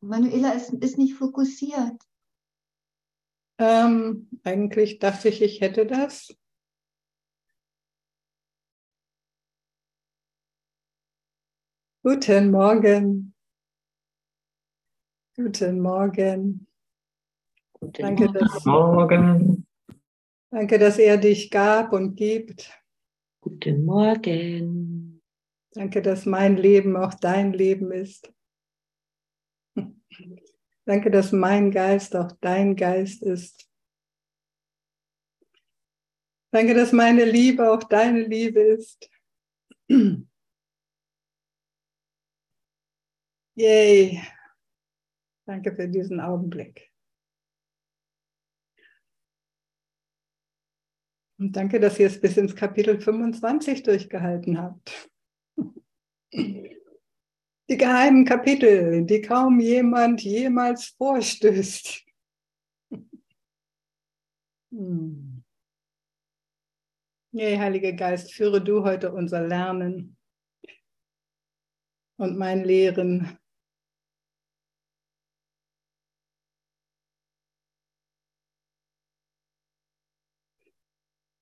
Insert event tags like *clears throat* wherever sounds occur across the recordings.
Manuela ist, ist nicht fokussiert. Ähm, eigentlich dachte ich, ich hätte das. Guten Morgen. Guten Morgen. Guten Danke, dass, Morgen. danke, dass er dich gab und gibt. Guten Morgen. Danke, dass mein Leben auch dein Leben ist. Danke, dass mein Geist auch dein Geist ist. Danke, dass meine Liebe auch deine Liebe ist. Yay. Danke für diesen Augenblick. Und danke, dass ihr es bis ins Kapitel 25 durchgehalten habt. Die geheimen Kapitel, die kaum jemand jemals vorstößt. Hm. Nee, Heiliger Geist, führe du heute unser Lernen und mein Lehren.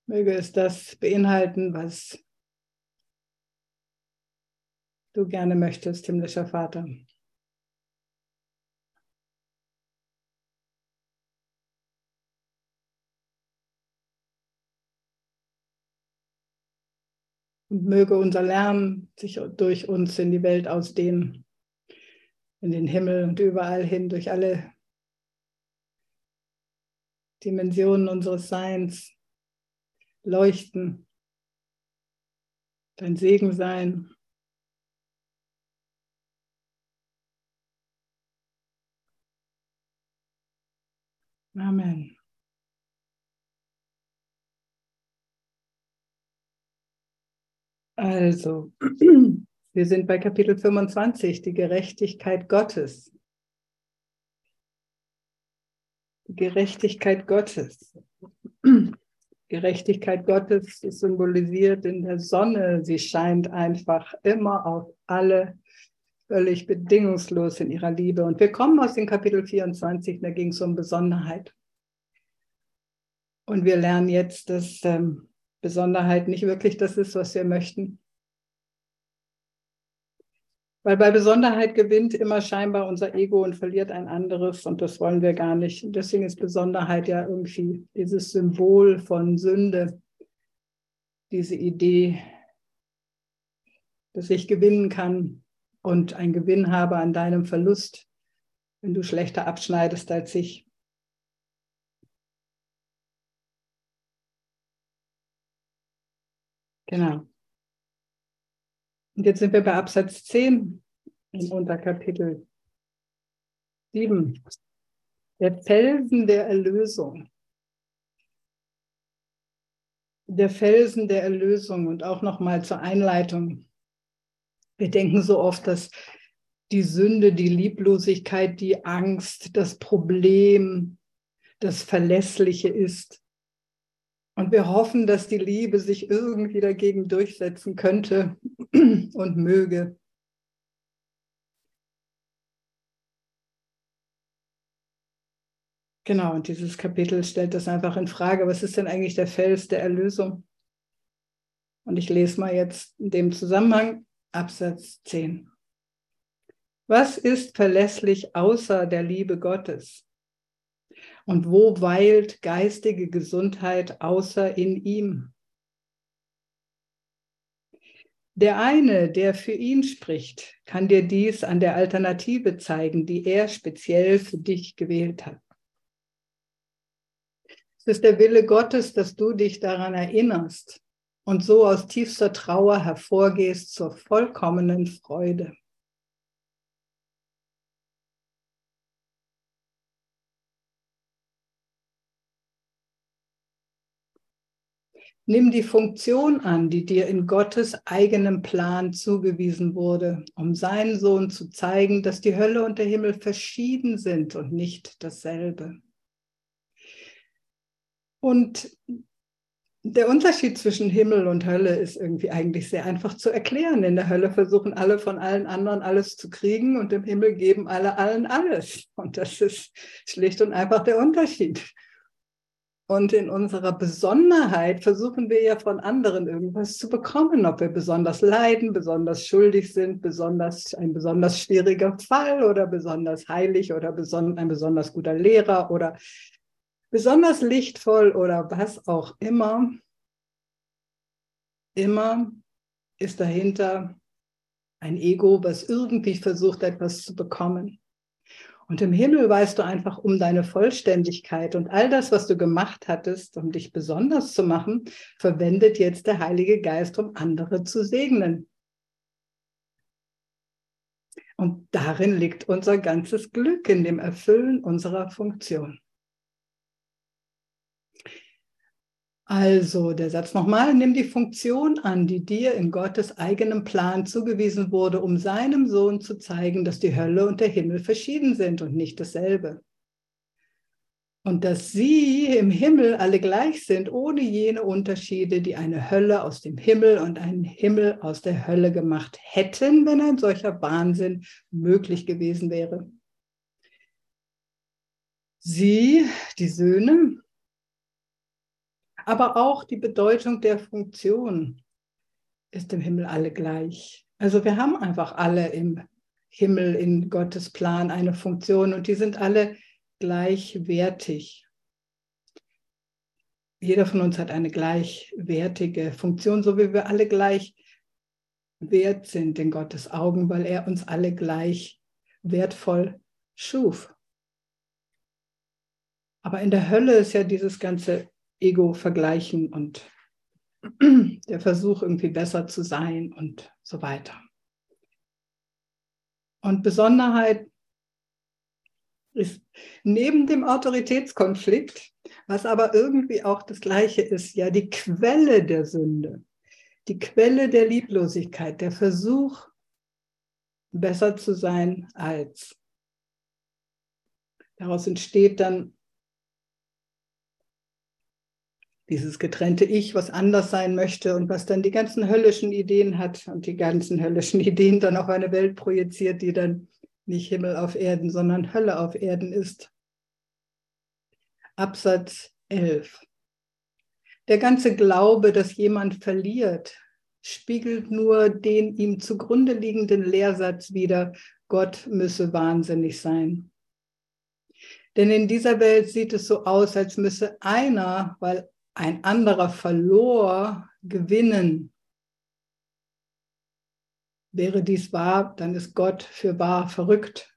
Möge es das beinhalten, was du gerne möchtest, himmlischer Vater. Und möge unser Lernen sich durch uns in die Welt ausdehnen, in den Himmel und überall hin, durch alle Dimensionen unseres Seins leuchten, dein Segen sein. Amen. Also, *clears throat* wir sind bei Kapitel 25, die Gerechtigkeit Gottes. Die Gerechtigkeit Gottes. *clears throat* Gerechtigkeit Gottes ist symbolisiert in der Sonne. Sie scheint einfach immer auf alle völlig bedingungslos in ihrer Liebe. Und wir kommen aus dem Kapitel 24, da ging es um Besonderheit. Und wir lernen jetzt, dass ähm, Besonderheit nicht wirklich das ist, was wir möchten. Weil bei Besonderheit gewinnt immer scheinbar unser Ego und verliert ein anderes und das wollen wir gar nicht. Und deswegen ist Besonderheit ja irgendwie dieses Symbol von Sünde, diese Idee, dass ich gewinnen kann und einen Gewinn habe an deinem Verlust, wenn du schlechter abschneidest als ich. Genau. Und jetzt sind wir bei Absatz 10 im Unterkapitel 7. Der Felsen der Erlösung. Der Felsen der Erlösung und auch nochmal zur Einleitung. Wir denken so oft, dass die Sünde, die Lieblosigkeit, die Angst, das Problem, das Verlässliche ist. Und wir hoffen, dass die Liebe sich irgendwie dagegen durchsetzen könnte *clears throat* und möge. Genau, und dieses Kapitel stellt das einfach in Frage. Was ist denn eigentlich der Fels der Erlösung? Und ich lese mal jetzt in dem Zusammenhang Absatz 10. Was ist verlässlich außer der Liebe Gottes? Und wo weilt geistige Gesundheit außer in ihm? Der eine, der für ihn spricht, kann dir dies an der Alternative zeigen, die er speziell für dich gewählt hat. Es ist der Wille Gottes, dass du dich daran erinnerst und so aus tiefster Trauer hervorgehst zur vollkommenen Freude. Nimm die Funktion an, die dir in Gottes eigenem Plan zugewiesen wurde, um seinen Sohn zu zeigen, dass die Hölle und der Himmel verschieden sind und nicht dasselbe. Und der Unterschied zwischen Himmel und Hölle ist irgendwie eigentlich sehr einfach zu erklären. In der Hölle versuchen alle von allen anderen alles zu kriegen und im Himmel geben alle allen alles. Und das ist schlicht und einfach der Unterschied. Und in unserer Besonderheit versuchen wir ja von anderen irgendwas zu bekommen, ob wir besonders leiden, besonders schuldig sind, besonders ein besonders schwieriger Fall oder besonders heilig oder beson ein besonders guter Lehrer oder besonders lichtvoll oder was auch immer. Immer ist dahinter ein Ego, was irgendwie versucht, etwas zu bekommen. Und im Himmel weißt du einfach um deine Vollständigkeit und all das, was du gemacht hattest, um dich besonders zu machen, verwendet jetzt der Heilige Geist, um andere zu segnen. Und darin liegt unser ganzes Glück, in dem Erfüllen unserer Funktion. Also der Satz nochmal, nimm die Funktion an, die dir in Gottes eigenem Plan zugewiesen wurde, um seinem Sohn zu zeigen, dass die Hölle und der Himmel verschieden sind und nicht dasselbe. Und dass sie im Himmel alle gleich sind, ohne jene Unterschiede, die eine Hölle aus dem Himmel und einen Himmel aus der Hölle gemacht hätten, wenn ein solcher Wahnsinn möglich gewesen wäre. Sie, die Söhne, aber auch die Bedeutung der Funktion ist im Himmel alle gleich. Also wir haben einfach alle im Himmel in Gottes Plan eine Funktion und die sind alle gleichwertig. Jeder von uns hat eine gleichwertige Funktion, so wie wir alle gleich wert sind in Gottes Augen, weil er uns alle gleich wertvoll schuf. Aber in der Hölle ist ja dieses ganze Ego vergleichen und der Versuch, irgendwie besser zu sein und so weiter. Und Besonderheit ist neben dem Autoritätskonflikt, was aber irgendwie auch das Gleiche ist, ja die Quelle der Sünde, die Quelle der Lieblosigkeit, der Versuch, besser zu sein als. Daraus entsteht dann dieses getrennte Ich, was anders sein möchte und was dann die ganzen höllischen Ideen hat und die ganzen *laughs* höllischen Ideen dann auf eine Welt projiziert, die dann nicht Himmel auf Erden, sondern Hölle auf Erden ist. Absatz 11. Der ganze Glaube, dass jemand verliert, spiegelt nur den ihm zugrunde liegenden Lehrsatz wider, Gott müsse wahnsinnig sein. Denn in dieser Welt sieht es so aus, als müsse einer, weil ein anderer verlor, gewinnen. Wäre dies wahr, dann ist Gott für wahr verrückt.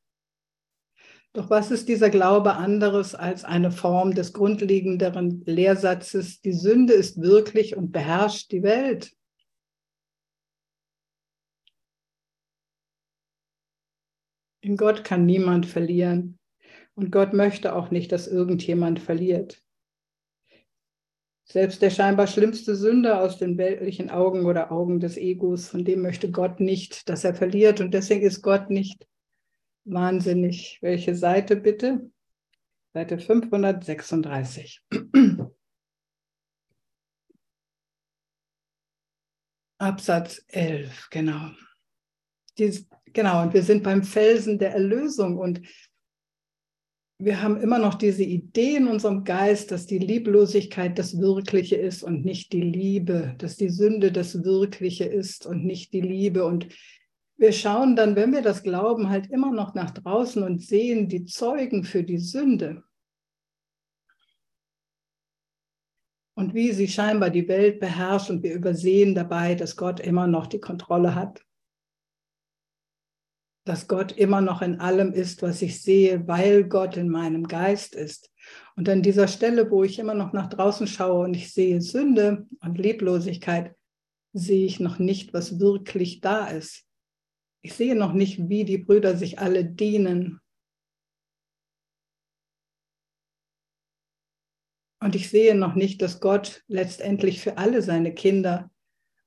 Doch was ist dieser Glaube anderes als eine Form des grundlegenderen Lehrsatzes, die Sünde ist wirklich und beherrscht die Welt? In Gott kann niemand verlieren und Gott möchte auch nicht, dass irgendjemand verliert. Selbst der scheinbar schlimmste Sünder aus den weltlichen Augen oder Augen des Egos, von dem möchte Gott nicht, dass er verliert. Und deswegen ist Gott nicht wahnsinnig. Welche Seite bitte? Seite 536. *clears throat* Absatz 11, genau. Dies, genau, und wir sind beim Felsen der Erlösung. Und wir haben immer noch diese Idee in unserem Geist, dass die Lieblosigkeit das Wirkliche ist und nicht die Liebe, dass die Sünde das Wirkliche ist und nicht die Liebe. Und wir schauen dann, wenn wir das glauben, halt immer noch nach draußen und sehen die Zeugen für die Sünde. Und wie sie scheinbar die Welt beherrscht und wir übersehen dabei, dass Gott immer noch die Kontrolle hat dass Gott immer noch in allem ist, was ich sehe, weil Gott in meinem Geist ist. Und an dieser Stelle, wo ich immer noch nach draußen schaue und ich sehe Sünde und Leblosigkeit, sehe ich noch nicht, was wirklich da ist. Ich sehe noch nicht, wie die Brüder sich alle dienen. Und ich sehe noch nicht, dass Gott letztendlich für alle seine Kinder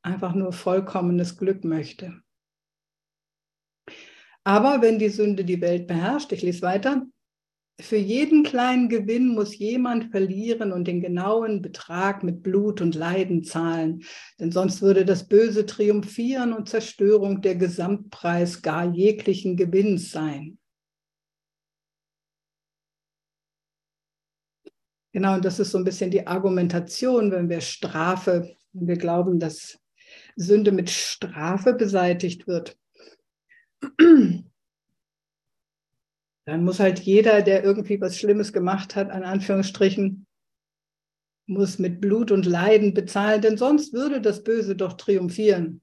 einfach nur vollkommenes Glück möchte. Aber wenn die Sünde die Welt beherrscht, ich lese weiter, für jeden kleinen Gewinn muss jemand verlieren und den genauen Betrag mit Blut und Leiden zahlen, denn sonst würde das Böse triumphieren und Zerstörung der Gesamtpreis gar jeglichen Gewinns sein. Genau, und das ist so ein bisschen die Argumentation, wenn wir Strafe, wenn wir glauben, dass Sünde mit Strafe beseitigt wird. Dann muss halt jeder, der irgendwie was Schlimmes gemacht hat, an Anführungsstrichen, muss mit Blut und Leiden bezahlen, denn sonst würde das Böse doch triumphieren.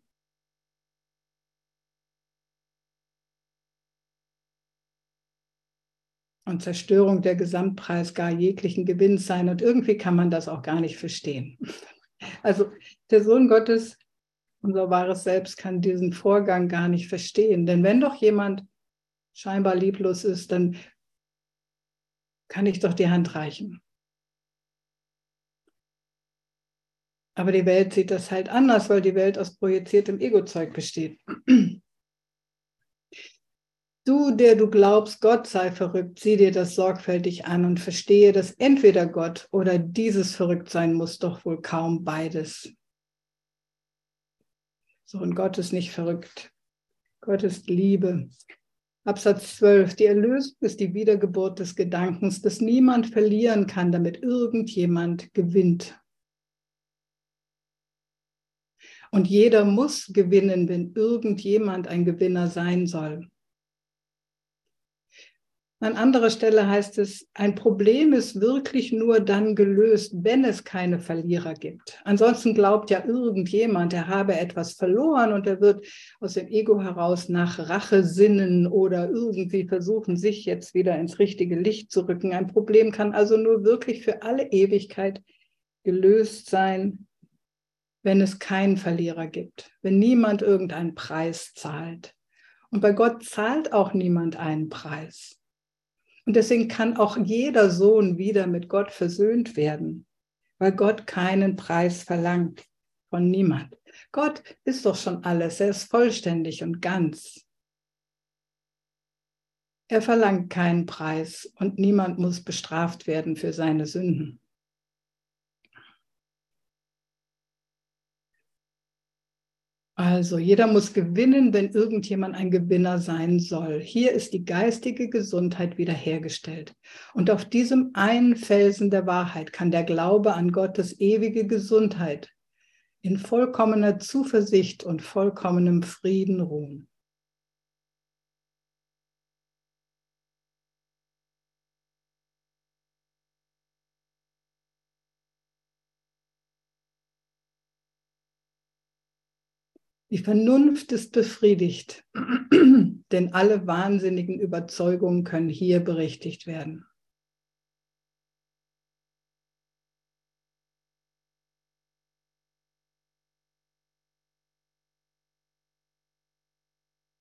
und Zerstörung der Gesamtpreis gar jeglichen Gewinns sein. Und irgendwie kann man das auch gar nicht verstehen. Also der Sohn Gottes, unser wahres Selbst, kann diesen Vorgang gar nicht verstehen. Denn wenn doch jemand scheinbar lieblos ist, dann kann ich doch die Hand reichen. Aber die Welt sieht das halt anders, weil die Welt aus projiziertem Ego-Zeug besteht. Du, der du glaubst, Gott sei verrückt, sieh dir das sorgfältig an und verstehe, dass entweder Gott oder dieses verrückt sein muss, doch wohl kaum beides. So, und Gott ist nicht verrückt. Gott ist Liebe. Absatz 12. Die Erlösung ist die Wiedergeburt des Gedankens, dass niemand verlieren kann, damit irgendjemand gewinnt. Und jeder muss gewinnen, wenn irgendjemand ein Gewinner sein soll. An anderer Stelle heißt es, ein Problem ist wirklich nur dann gelöst, wenn es keine Verlierer gibt. Ansonsten glaubt ja irgendjemand, er habe etwas verloren und er wird aus dem Ego heraus nach Rache sinnen oder irgendwie versuchen, sich jetzt wieder ins richtige Licht zu rücken. Ein Problem kann also nur wirklich für alle Ewigkeit gelöst sein, wenn es keinen Verlierer gibt, wenn niemand irgendeinen Preis zahlt. Und bei Gott zahlt auch niemand einen Preis. Und deswegen kann auch jeder Sohn wieder mit Gott versöhnt werden, weil Gott keinen Preis verlangt von niemand. Gott ist doch schon alles, er ist vollständig und ganz. Er verlangt keinen Preis und niemand muss bestraft werden für seine Sünden. Also jeder muss gewinnen, wenn irgendjemand ein Gewinner sein soll. Hier ist die geistige Gesundheit wiederhergestellt. Und auf diesem einen Felsen der Wahrheit kann der Glaube an Gottes ewige Gesundheit in vollkommener Zuversicht und vollkommenem Frieden ruhen. Die Vernunft ist befriedigt, *clears throat* denn alle wahnsinnigen Überzeugungen können hier berichtigt werden.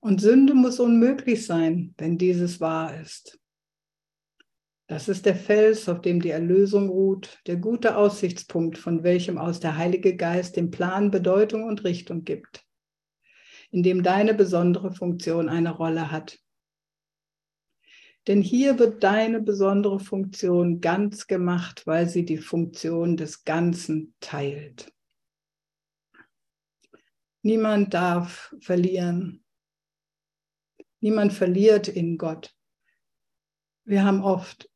Und Sünde muss unmöglich sein, wenn dieses wahr ist. Das ist der Fels, auf dem die Erlösung ruht, der gute Aussichtspunkt, von welchem aus der Heilige Geist dem Plan Bedeutung und Richtung gibt in dem deine besondere Funktion eine Rolle hat. Denn hier wird deine besondere Funktion ganz gemacht, weil sie die Funktion des Ganzen teilt. Niemand darf verlieren. Niemand verliert in Gott. Wir haben oft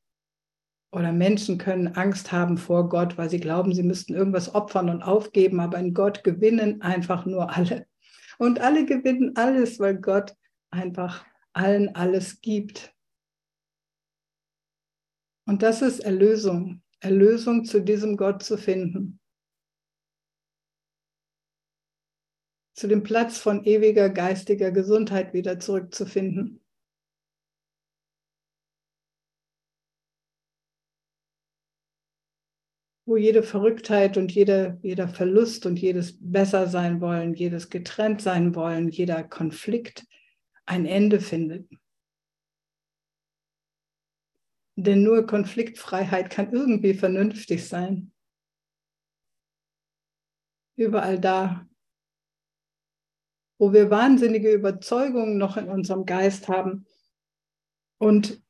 oder Menschen können Angst haben vor Gott, weil sie glauben, sie müssten irgendwas opfern und aufgeben, aber in Gott gewinnen einfach nur alle. Und alle gewinnen alles, weil Gott einfach allen alles gibt. Und das ist Erlösung. Erlösung zu diesem Gott zu finden. Zu dem Platz von ewiger geistiger Gesundheit wieder zurückzufinden. Wo jede Verrücktheit und jeder, jeder Verlust und jedes Besser sein wollen, jedes getrennt sein wollen, jeder Konflikt ein Ende findet. Denn nur Konfliktfreiheit kann irgendwie vernünftig sein. Überall da, wo wir wahnsinnige Überzeugungen noch in unserem Geist haben und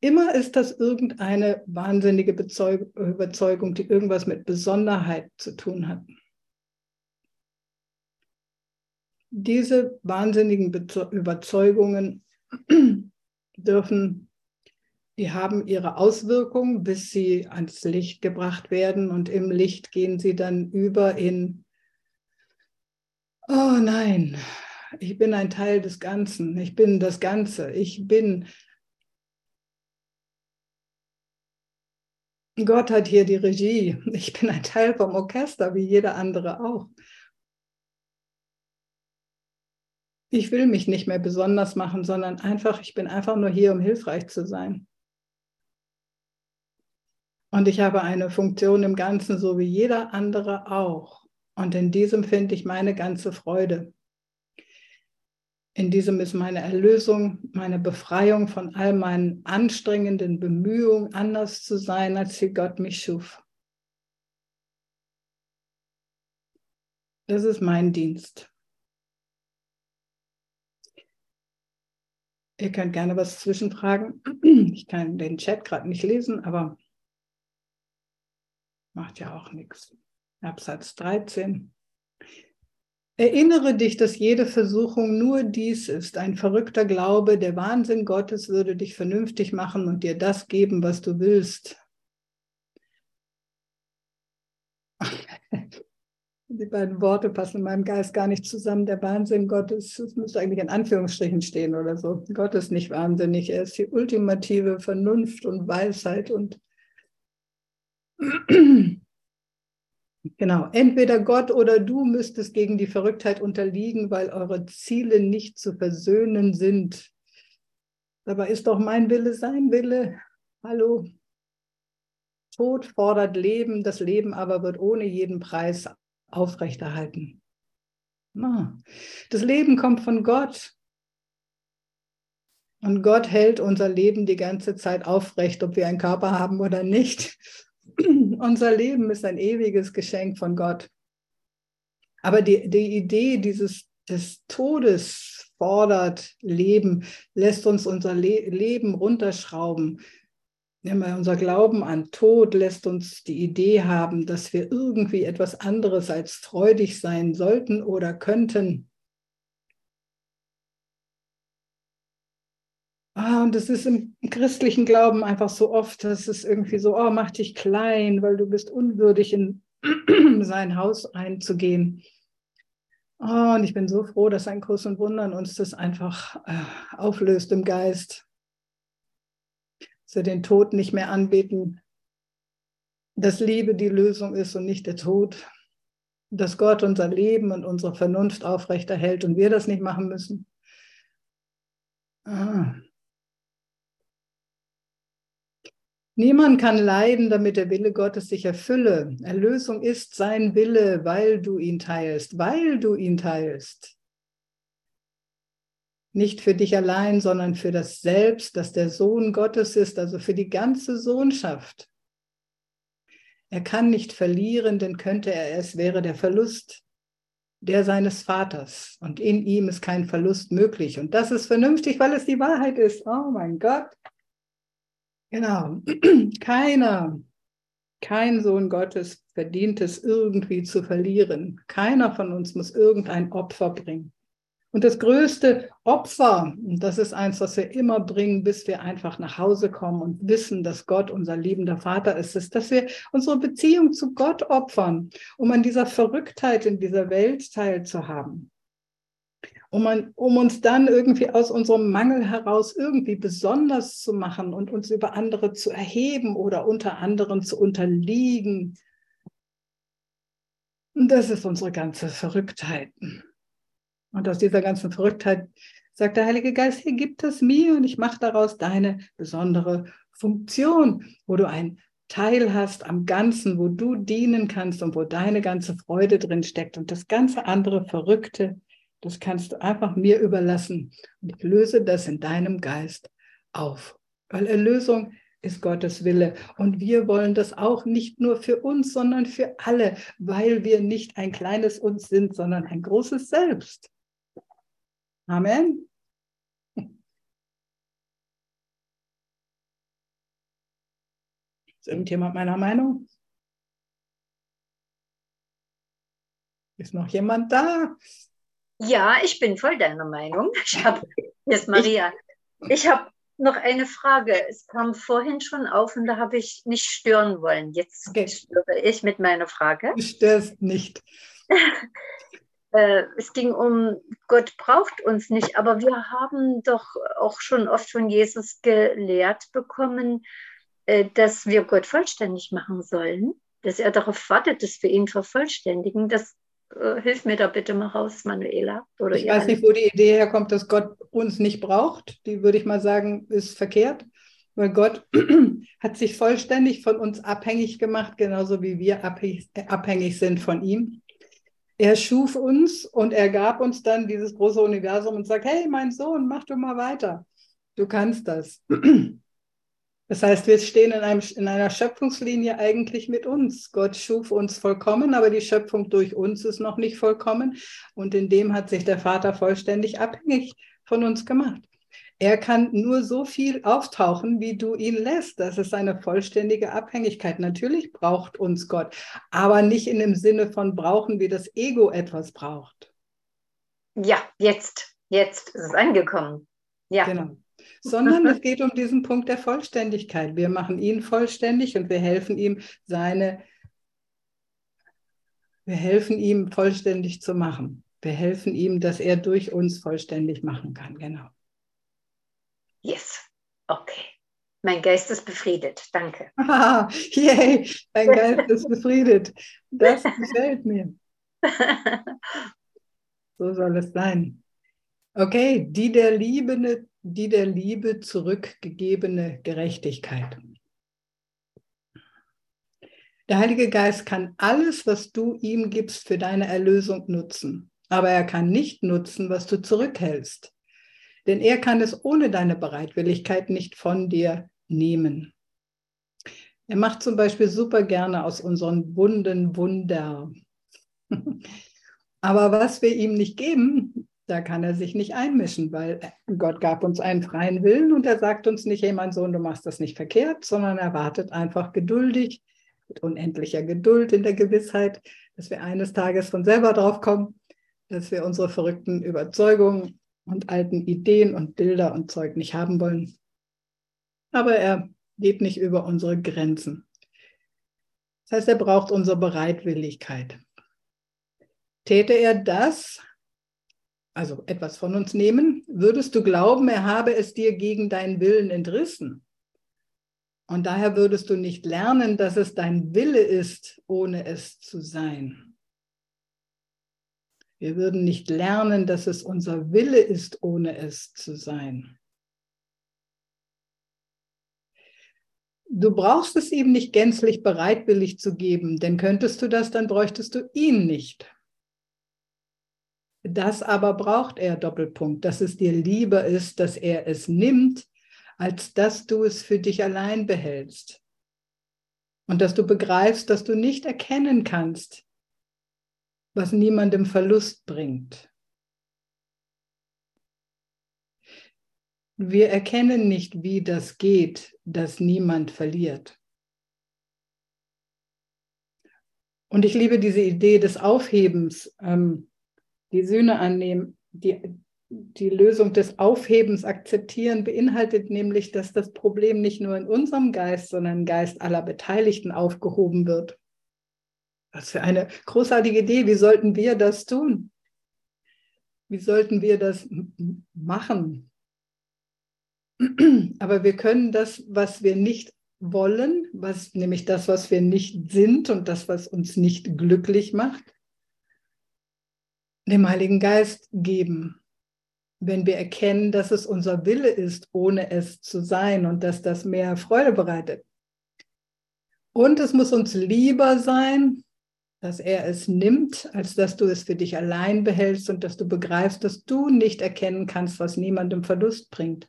Immer ist das irgendeine wahnsinnige Bezeug Überzeugung, die irgendwas mit Besonderheit zu tun hat. Diese wahnsinnigen Bezo Überzeugungen *clears throat* dürfen, die haben ihre Auswirkungen, bis sie ans Licht gebracht werden und im Licht gehen sie dann über in, oh nein, ich bin ein Teil des Ganzen, ich bin das Ganze, ich bin Gott hat hier die Regie. Ich bin ein Teil vom Orchester, wie jeder andere auch. Ich will mich nicht mehr besonders machen, sondern einfach, ich bin einfach nur hier, um hilfreich zu sein. Und ich habe eine Funktion im Ganzen, so wie jeder andere auch. Und in diesem finde ich meine ganze Freude. In diesem ist meine Erlösung, meine Befreiung von all meinen anstrengenden Bemühungen, anders zu sein, als wie Gott mich schuf. Das ist mein Dienst. Ihr könnt gerne was zwischenfragen. Ich kann den Chat gerade nicht lesen, aber macht ja auch nichts. Absatz 13. Erinnere dich, dass jede Versuchung nur dies ist, ein verrückter Glaube, der Wahnsinn Gottes würde dich vernünftig machen und dir das geben, was du willst. *laughs* Die beiden Worte passen in meinem Geist gar nicht zusammen. Der Wahnsinn Gottes, das müsste eigentlich in Anführungsstrichen stehen oder so. Gott ist nicht wahnsinnig, er ist die ultimative Vernunft und Weisheit und *clears throat* *clears throat* Genau, entweder Gott oder du müsstest gegen die Verrücktheit unterliegen, weil eure Ziele nicht zu versöhnen sind. Dabei ist doch mein Wille sein Wille. Hallo. Tod fordert Leben, das Leben aber wird ohne jeden Preis aufrechterhalten. Das Leben kommt von Gott. Und Gott hält unser Leben die ganze Zeit aufrecht, ob wir einen Körper haben oder nicht. Unser Leben ist ein ewiges Geschenk von Gott. Aber die, die Idee dieses des Todes fordert Leben, lässt uns unser Le Leben runterschrauben. Unser Glauben an Tod lässt uns die Idee haben, dass wir irgendwie etwas anderes als freudig sein sollten oder könnten. Ah, und das ist im christlichen Glauben einfach so oft, dass es irgendwie so, oh, mach dich klein, weil du bist unwürdig, in *clears throat* sein Haus einzugehen. Oh, und ich bin so froh, dass ein Kurs und Wundern uns das einfach äh, auflöst im Geist. Dass wir den Tod nicht mehr anbeten, dass Liebe die Lösung ist und nicht der Tod. Dass Gott unser Leben und unsere Vernunft aufrechterhält und wir das nicht machen müssen. Ah. Niemand kann leiden, damit der Wille Gottes sich erfülle. Erlösung ist sein Wille, weil du ihn teilst, weil du ihn teilst. Nicht für dich allein, sondern für das Selbst, das der Sohn Gottes ist, also für die ganze Sohnschaft. Er kann nicht verlieren, denn könnte er es, wäre der Verlust der seines Vaters. Und in ihm ist kein Verlust möglich. Und das ist vernünftig, weil es die Wahrheit ist. Oh mein Gott. Genau. *clears throat* Keiner, kein Sohn Gottes verdient es irgendwie zu verlieren. Keiner von uns muss irgendein Opfer bringen. Und das größte Opfer, und das ist eins, was wir immer bringen, bis wir einfach nach Hause kommen und wissen, dass Gott unser liebender Vater ist, ist, dass wir unsere Beziehung zu Gott opfern, um an dieser Verrücktheit in dieser Welt teilzuhaben um, um uns dann irgendwie aus unserem Mangel heraus irgendwie besonders zu machen und uns über andere zu erheben oder unter anderen zu unterliegen. Und das ist unsere ganze Verrücktheit. Und aus dieser ganzen Verrücktheit sagt der Heilige Geist, hier gibt es mir und ich mache daraus deine besondere Funktion, wo du ein Teil hast am Ganzen, wo du dienen kannst und wo deine ganze Freude drin steckt und das ganze andere Verrückte das kannst du einfach mir überlassen. Und ich löse das in deinem Geist auf. Weil Erlösung ist Gottes Wille. Und wir wollen das auch nicht nur für uns, sondern für alle, weil wir nicht ein kleines Uns sind, sondern ein großes Selbst. Amen. Ist irgendjemand meiner Meinung? Ist noch jemand da? Ja, ich bin voll deiner Meinung. *laughs* Ich habe, jetzt Maria, ich habe noch eine Frage. Es kam vorhin schon auf und da habe ich nicht stören wollen. Jetzt Okay. störe ich mit meiner Frage. Du störst nicht. *laughs* Äh, es ging um, Gott braucht uns nicht, aber wir haben doch auch schon oft von Jesus gelehrt bekommen, äh, dass wir Gott vollständig machen sollen, dass er darauf wartet, dass wir ihn vervollständigen. Das äh, hilf mir da bitte mal raus, Manuela. Oder Ich weiß nicht, wo die Idee herkommt, dass Gott uns nicht braucht. Die würde ich mal sagen, ist verkehrt, weil Gott *clears throat* hat sich vollständig von uns abhängig gemacht, genauso wie wir abhängig, abhängig sind von ihm. Er schuf uns und er gab uns dann dieses große Universum und sagt, hey, mein Sohn, mach du mal weiter. Du kannst das. *clears throat* Das heißt, wir stehen in, einem, in einer Schöpfungslinie eigentlich mit uns. Gott schuf uns vollkommen, aber die Schöpfung durch uns ist noch nicht vollkommen. Und in dem hat sich der Vater vollständig abhängig von uns gemacht. Er kann nur so viel auftauchen, wie du ihn lässt. Das ist eine vollständige Abhängigkeit. Natürlich braucht uns Gott, aber nicht in dem Sinne von brauchen, wie das Ego etwas braucht. Ja, jetzt, jetzt ist es angekommen. Ja, Genau. Sondern es geht um diesen Punkt der Vollständigkeit. Wir machen ihn vollständig und wir helfen ihm, seine, wir helfen ihm vollständig zu machen. Wir helfen ihm, dass er durch uns vollständig machen kann. Genau. yes. Okay. Mein Geist ist befriedet. Danke. Ah, *laughs* yay, dein Geist ist befriedet. Das gefällt mir. *laughs* So soll es sein. Okay, die der Liebe, die der Liebe zurückgegebene Gerechtigkeit. Der Heilige Geist kann alles, was du ihm gibst, für deine Erlösung nutzen. Aber er kann nicht nutzen, was du zurückhältst. Denn er kann es ohne deine Bereitwilligkeit nicht von dir nehmen. Er macht zum Beispiel super gerne aus unseren Wunden Wunder. *laughs* Aber was wir ihm nicht geben, da kann er sich nicht einmischen, weil Gott gab uns einen freien Willen und er sagt uns nicht, hey mein Sohn, du machst das nicht verkehrt, sondern er wartet einfach geduldig, mit unendlicher Geduld in der Gewissheit, dass wir eines Tages von selber drauf kommen, dass wir unsere verrückten Überzeugungen und alten Ideen und Bilder und Zeug nicht haben wollen. Aber er geht nicht über unsere Grenzen. Das heißt, er braucht unsere Bereitwilligkeit. Täte er das, also etwas von uns nehmen, würdest du glauben, er habe es dir gegen deinen Willen entrissen. Und daher würdest du nicht lernen, dass es dein Wille ist, ohne es zu sein. Wir würden nicht lernen, dass es unser Wille ist, ohne es zu sein. Du brauchst es ihm nicht gänzlich bereitwillig zu geben, denn könntest du das, dann bräuchtest du ihn nicht. Das aber braucht er, Doppelpunkt, dass es dir lieber ist, dass er es nimmt, als dass du es für dich allein behältst. Und dass du begreifst, dass du nicht erkennen kannst, was niemandem Verlust bringt. Wir erkennen nicht, wie das geht, dass niemand verliert. Und ich liebe diese Idee des Aufhebens, ähm, die Sühne annehmen, die, die Lösung des Aufhebens akzeptieren, beinhaltet nämlich, dass das Problem nicht nur in unserem Geist, sondern im Geist aller Beteiligten aufgehoben wird. Was für eine großartige Idee. Wie sollten wir das tun? Wie sollten wir das machen? *clears throat* Aber wir können das, was wir nicht wollen, was nämlich das, was wir nicht sind und das, was uns nicht glücklich macht, dem Heiligen Geist geben, wenn wir erkennen, dass es unser Wille ist, ohne es zu sein und dass das mehr Freude bereitet. Und es muss uns lieber sein, dass er es nimmt, als dass du es für dich allein behältst und dass du begreifst, dass du nicht erkennen kannst, was niemandem Verlust bringt.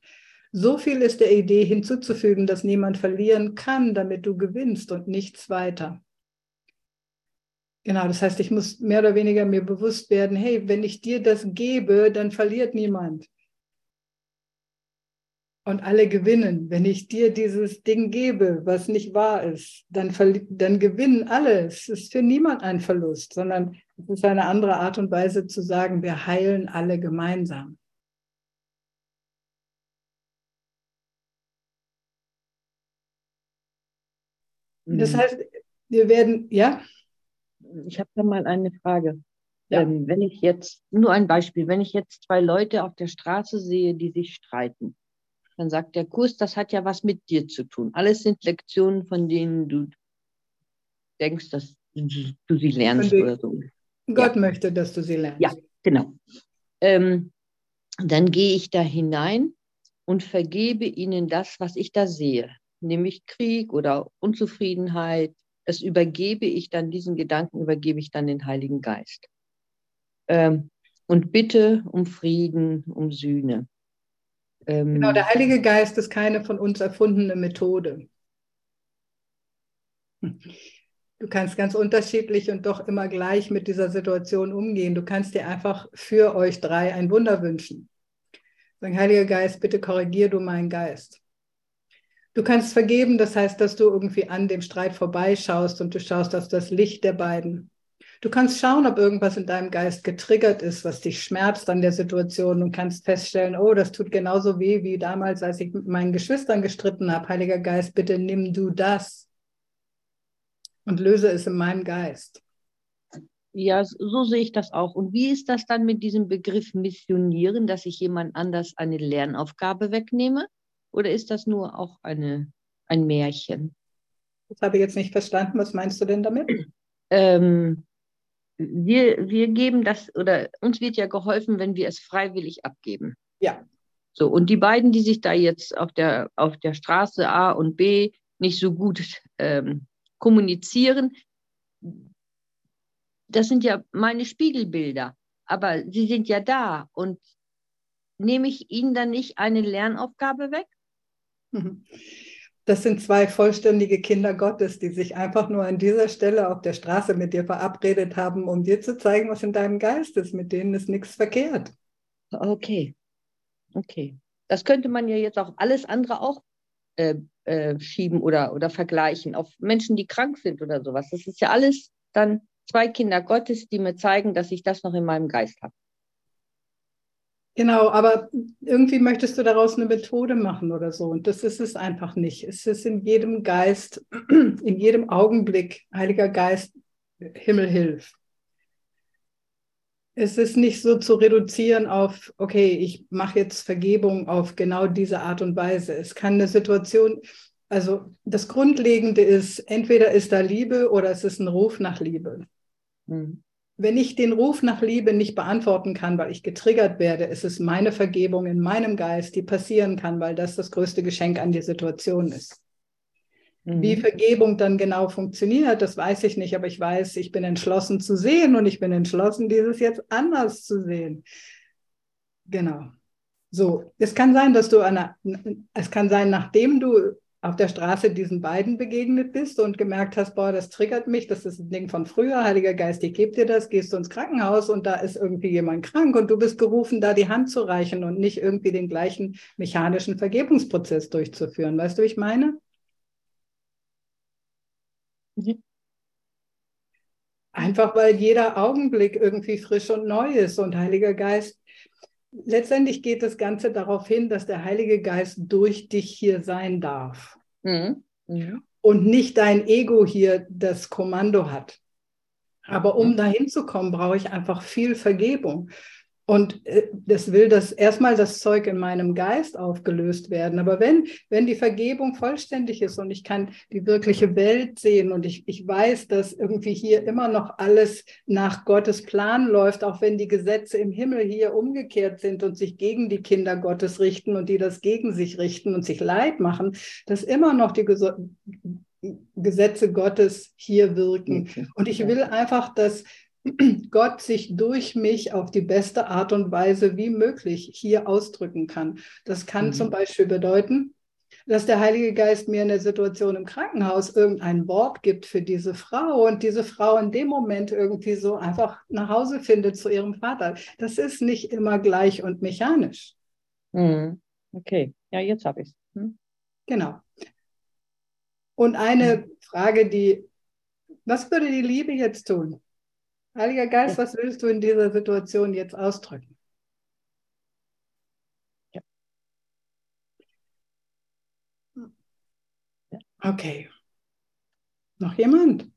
So viel ist der Idee hinzuzufügen, dass niemand verlieren kann, damit du gewinnst und nichts weiter. Genau, das heißt, ich muss mehr oder weniger mir bewusst werden, hey, wenn ich dir das gebe, dann verliert niemand. und alle gewinnen. Wenn ich dir dieses Ding gebe, was nicht wahr ist, dann, dann gewinnen alle. Es ist für niemand ein Verlust, sondern es ist eine andere Art und Weise zu sagen, wir heilen alle gemeinsam. Das mhm. heißt, wir werden, ja? Ich habe da mal eine Frage. Ja. Ähm, wenn ich jetzt, nur ein Beispiel, wenn ich jetzt zwei Leute auf der Straße sehe, die sich streiten, dann sagt der Kurs, das hat ja was mit dir zu tun. Alles sind Lektionen, von denen du denkst, dass du sie lernst oder so. Gott ja. möchte, dass du sie lernst. Ja, genau. Ähm, dann gehe ich da hinein und vergebe ihnen das, was ich da sehe, nämlich Krieg oder Unzufriedenheit. Das übergebe ich dann, diesen Gedanken übergebe ich dann den Heiligen Geist. Ähm, und bitte um Frieden, um Sühne. Ähm, genau, der Heilige Geist ist keine von uns erfundene Methode. Du kannst ganz unterschiedlich und doch immer gleich mit dieser Situation umgehen. Du kannst dir einfach für euch drei ein Wunder wünschen. Sagen, Heiliger Geist, bitte korrigier du meinen Geist. Du kannst vergeben, das heißt, dass du irgendwie an dem Streit vorbeischaust und du schaust auf das Licht der beiden. Du kannst schauen, ob irgendwas in deinem Geist getriggert ist, was dich schmerzt an der Situation und kannst feststellen, oh, das tut genauso weh wie damals, als ich mit meinen Geschwistern gestritten habe. Heiliger Geist, bitte nimm du das und löse es in meinem Geist. Ja, so sehe ich das auch. Und wie ist das dann mit diesem Begriff missionieren, dass ich jemand anders eine Lernaufgabe wegnehme? Oder ist das nur auch eine, ein Märchen? Das habe ich jetzt nicht verstanden. Was meinst du denn damit? Ähm, wir, wir geben das, oder uns wird ja geholfen, wenn wir es freiwillig abgeben. Ja. So, und die beiden, die sich da jetzt auf der, auf der Straße A und B nicht so gut ähm, kommunizieren, das sind ja meine Spiegelbilder, aber sie sind ja da und nehme ich ihnen dann nicht eine Lernaufgabe weg? *laughs* Das sind zwei vollständige Kinder Gottes, die sich einfach nur an dieser Stelle auf der Straße mit dir verabredet haben, um dir zu zeigen, was in deinem Geist ist. Mit denen ist nichts verkehrt. Okay. Okay. Das könnte man ja jetzt auf alles andere auch äh, äh, schieben oder, oder vergleichen, auf Menschen, die krank sind oder sowas. Das ist ja alles dann zwei Kinder Gottes, die mir zeigen, dass ich das noch in meinem Geist habe. Genau, aber irgendwie möchtest du daraus eine Methode machen oder so. Und das ist es einfach nicht. Es ist in jedem Geist, *clears throat* in jedem Augenblick, Heiliger Geist, Himmel hilf. Es ist nicht so zu reduzieren auf, okay, ich mache jetzt Vergebung auf genau diese Art und Weise. Es kann eine Situation, also das Grundlegende ist, entweder ist da Liebe oder es ist ein Ruf nach Liebe. Mhm wenn ich den Ruf nach Liebe nicht beantworten kann, weil ich getriggert werde, ist es meine Vergebung in meinem Geist, die passieren kann, weil das das größte Geschenk an die Situation ist. Mhm. Wie Vergebung dann genau funktioniert, das weiß ich nicht, aber ich weiß, ich bin entschlossen zu sehen und ich bin entschlossen, dieses jetzt anders zu sehen. Genau. So, es kann sein, dass du einer, es kann sein, nachdem du auf der Straße diesen beiden begegnet bist und gemerkt hast, boah, das triggert mich, das ist ein Ding von früher, Heiliger Geist, ich gebe dir das, gehst du ins Krankenhaus und da ist irgendwie jemand krank und du bist gerufen, da die Hand zu reichen und nicht irgendwie den gleichen mechanischen Vergebungsprozess durchzuführen. Weißt du, wie ich meine? Mhm. Einfach weil jeder Augenblick irgendwie frisch und neu ist und Heiliger Geist letztendlich geht das Ganze darauf hin, dass der Heilige Geist durch dich hier sein darf. Mhm. Mhm. Und nicht dein Ego hier das Kommando hat. Aber um dahin zu kommen, brauche ich einfach viel Vergebung. Und äh, das will das erstmal das Zeug in meinem Geist aufgelöst werden. Aber wenn, wenn die Vergebung vollständig ist und ich kann die wirkliche Welt sehen und ich, ich weiß, dass irgendwie hier immer noch alles nach Gottes Plan läuft, auch wenn die Gesetze im Himmel hier umgekehrt sind und sich gegen die Kinder Gottes richten und die das gegen sich richten und sich leid machen, dass immer noch die Gesetze Gottes hier wirken. Und ich will einfach, dass Gott sich durch mich auf die beste Art und Weise wie möglich hier ausdrücken kann. Das kann mhm. zum Beispiel bedeuten, dass der Heilige Geist mir in der Situation im Krankenhaus irgendein Wort gibt für diese Frau und diese Frau in dem Moment irgendwie so einfach nach Hause findet zu ihrem Vater. Das ist nicht immer gleich und mechanisch. Mhm. Okay, ja, jetzt habe ich es. Hm? Genau. Und eine Frage, die, was würde die Liebe jetzt tun? Heiliger Geist, was willst du in dieser Situation jetzt ausdrücken? Ja. Okay. Noch jemand?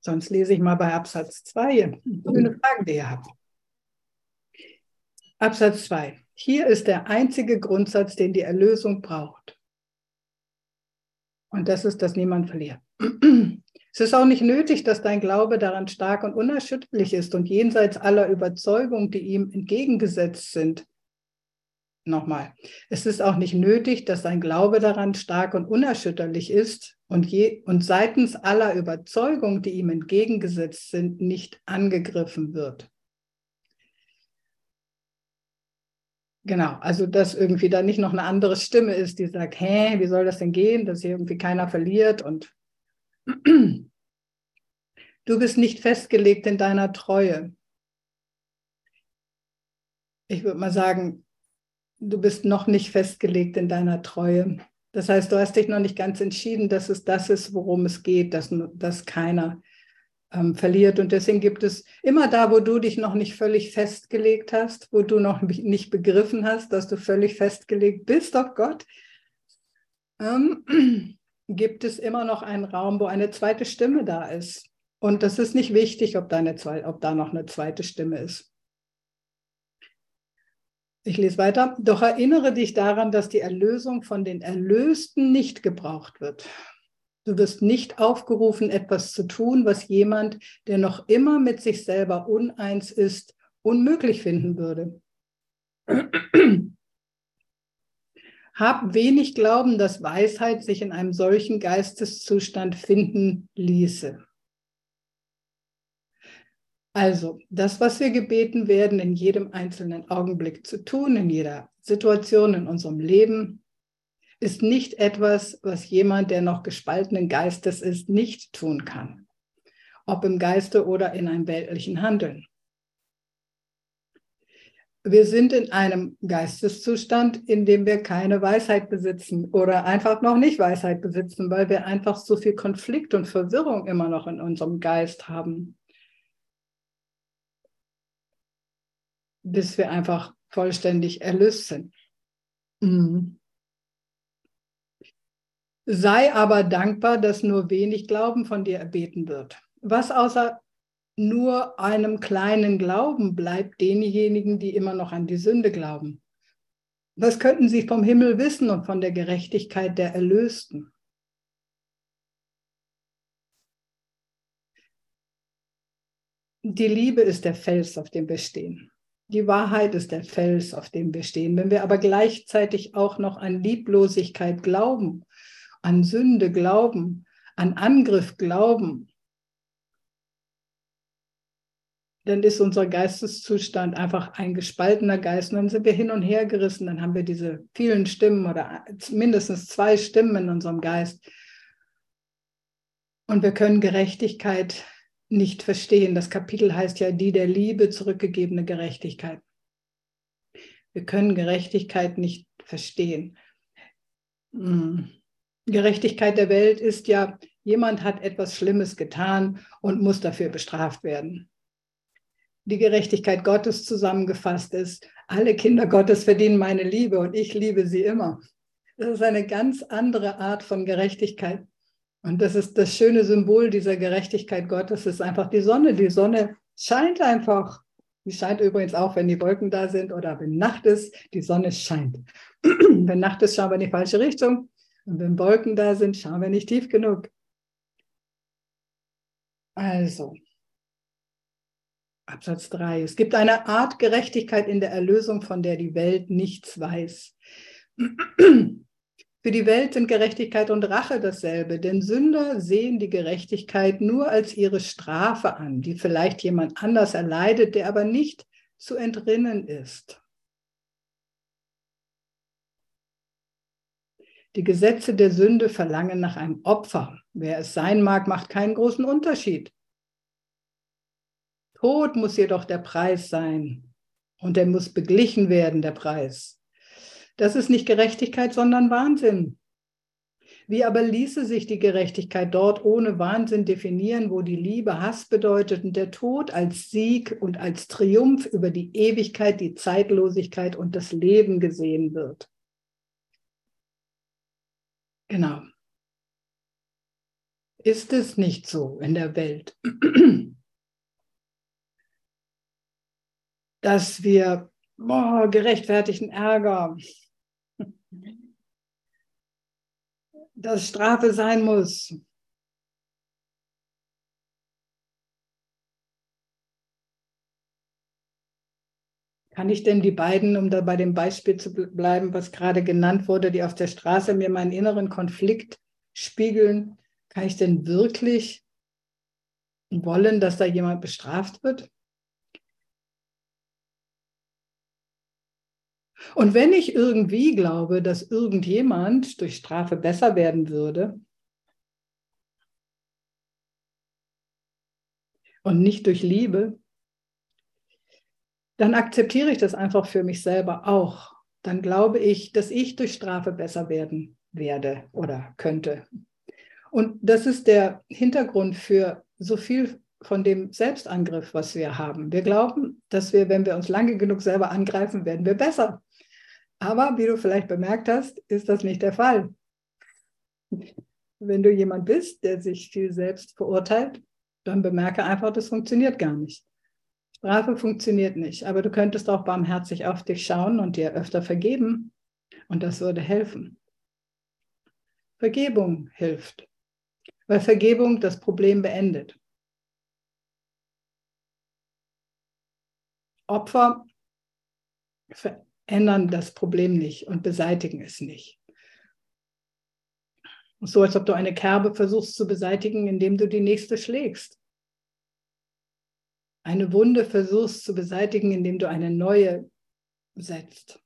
Sonst lese ich mal bei Absatz 2 schöne Fragen, die ihr habt. Absatz 2. Hier ist der einzige Grundsatz, den die Erlösung braucht. Und das ist, dass niemand verliert. *clears throat* Es ist auch nicht nötig, dass dein Glaube daran stark und unerschütterlich ist und jenseits aller Überzeugung, die ihm entgegengesetzt sind. Nochmal, es ist auch nicht nötig, dass dein Glaube daran stark und unerschütterlich ist und, je, und seitens aller Überzeugung, die ihm entgegengesetzt sind, nicht angegriffen wird. Genau, also dass irgendwie da nicht noch eine andere Stimme ist, die sagt, hä, wie soll das denn gehen, dass hier irgendwie keiner verliert und *clears throat* du bist nicht festgelegt in deiner Treue. Ich würde mal sagen, du bist noch nicht festgelegt in deiner Treue. Das heißt, du hast dich noch nicht ganz entschieden, dass es das ist, worum es geht, dass, dass keiner ähm, verliert. Und deswegen gibt es immer da, wo du dich noch nicht völlig festgelegt hast, wo du noch nicht begriffen hast, dass du völlig festgelegt bist auf Gott, ähm, *clears throat* gibt es immer noch einen Raum, wo eine zweite Stimme da ist. Und das ist nicht wichtig, ob da, eine, ob da noch eine zweite Stimme ist. Ich lese weiter. Doch erinnere dich daran, dass die Erlösung von den Erlösten nicht gebraucht wird. Du wirst nicht aufgerufen, etwas zu tun, was jemand, der noch immer mit sich selber uneins ist, unmöglich finden würde. *clears throat* Hab wenig Glauben, dass Weisheit sich in einem solchen Geisteszustand finden ließe. Also, das, was wir gebeten werden, in jedem einzelnen Augenblick zu tun, in jeder Situation in unserem Leben, ist nicht etwas, was jemand, der noch gespaltenen Geistes ist, nicht tun kann. Ob im Geiste oder in einem weltlichen Handeln. Wir sind in einem Geisteszustand, in dem wir keine Weisheit besitzen oder einfach noch nicht Weisheit besitzen, weil wir einfach so viel Konflikt und Verwirrung immer noch in unserem Geist haben. bis wir einfach vollständig erlöst sind. Mhm. Sei aber dankbar, dass nur wenig Glauben von dir erbeten wird. Was außer nur einem kleinen Glauben bleibt denjenigen, die immer noch an die Sünde glauben? Was könnten sie vom Himmel wissen und von der Gerechtigkeit der Erlösten? Die Liebe ist der Fels, auf dem wir stehen. Die Wahrheit ist der Fels, auf dem wir stehen. Wenn wir aber gleichzeitig auch noch an Lieblosigkeit glauben, an Sünde glauben, an Angriff glauben, dann ist unser Geisteszustand einfach ein gespaltener Geist. Und dann sind wir hin und her gerissen, dann haben wir diese vielen Stimmen oder mindestens zwei Stimmen in unserem Geist. Und wir können Gerechtigkeit nicht verstehen. Das Kapitel heißt ja die der Liebe zurückgegebene Gerechtigkeit. Wir können Gerechtigkeit nicht verstehen. Hm. Gerechtigkeit der Welt ist ja, jemand hat etwas Schlimmes getan und muss dafür bestraft werden. Die Gerechtigkeit Gottes zusammengefasst ist, alle Kinder Gottes verdienen meine Liebe und ich liebe sie immer. Das ist eine ganz andere Art von Gerechtigkeit. Und das ist das schöne Symbol dieser Gerechtigkeit Gottes, ist einfach die Sonne. Die Sonne scheint einfach. Die scheint übrigens auch, wenn die Wolken da sind oder wenn Nacht ist, die Sonne scheint. *clears throat* wenn Nacht ist, schauen wir in die falsche Richtung. Und wenn Wolken da sind, schauen wir nicht tief genug. Also, Absatz 3. Es gibt eine Art Gerechtigkeit in der Erlösung, von der die Welt nichts weiß. *clears throat* Für die Welt sind Gerechtigkeit und Rache dasselbe, denn Sünder sehen die Gerechtigkeit nur als ihre Strafe an, die vielleicht jemand anders erleidet, der aber nicht zu entrinnen ist. Die Gesetze der Sünde verlangen nach einem Opfer. Wer es sein mag, macht keinen großen Unterschied. Tod muss jedoch der Preis sein und der muss beglichen werden, der Preis. Das ist nicht Gerechtigkeit, sondern Wahnsinn. Wie aber ließe sich die Gerechtigkeit dort ohne Wahnsinn definieren, wo die Liebe Hass bedeutet und der Tod als Sieg und als Triumph über die Ewigkeit, die Zeitlosigkeit und das Leben gesehen wird? Genau. Ist es nicht so in der Welt, *clears throat* dass wir boah, gerechtfertigten Ärger, *laughs* dass Strafe sein muss. Kann ich denn die beiden, um da bei dem Beispiel zu bleiben, was gerade genannt wurde, die auf der Straße mir meinen inneren Konflikt spiegeln, kann ich denn wirklich wollen, dass da jemand bestraft wird? Und wenn ich irgendwie glaube, dass irgendjemand durch Strafe besser werden würde und nicht durch Liebe, dann akzeptiere ich das einfach für mich selber auch. Dann glaube ich, dass ich durch Strafe besser werden werde oder könnte. Und das ist der Hintergrund für so viel von dem Selbstangriff, was wir haben. Wir glauben, dass wir, wenn wir uns lange genug selber angreifen, werden wir besser. Aber wie du vielleicht bemerkt hast, ist das nicht der Fall. Wenn du jemand bist, der sich viel selbst verurteilt, dann bemerke einfach, das funktioniert gar nicht. Strafe funktioniert nicht, aber du könntest auch barmherzig auf dich schauen und dir öfter vergeben und das würde helfen. Vergebung hilft, weil Vergebung das Problem beendet. Opfer ändern das Problem nicht und beseitigen es nicht. So als ob du eine Kerbe versuchst zu beseitigen, indem du die nächste schlägst. Eine Wunde versuchst zu beseitigen, indem du eine neue setzt.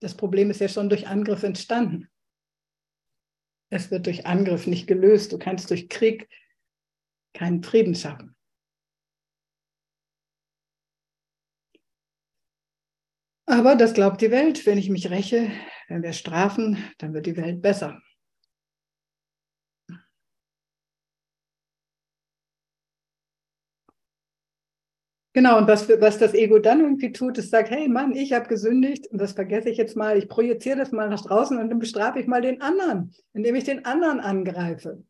Das Problem ist ja schon durch Angriff entstanden. Es wird durch Angriff nicht gelöst. Du kannst durch Krieg keinen Frieden schaffen. Aber das glaubt die Welt. Wenn ich mich räche, wenn wir strafen, dann wird die Welt besser. Genau, und was, was das Ego dann irgendwie tut, ist sagt, hey Mann, ich habe gesündigt und das vergesse ich jetzt mal, ich projiziere das mal nach draußen und dann bestrafe ich mal den anderen, indem ich den anderen angreife.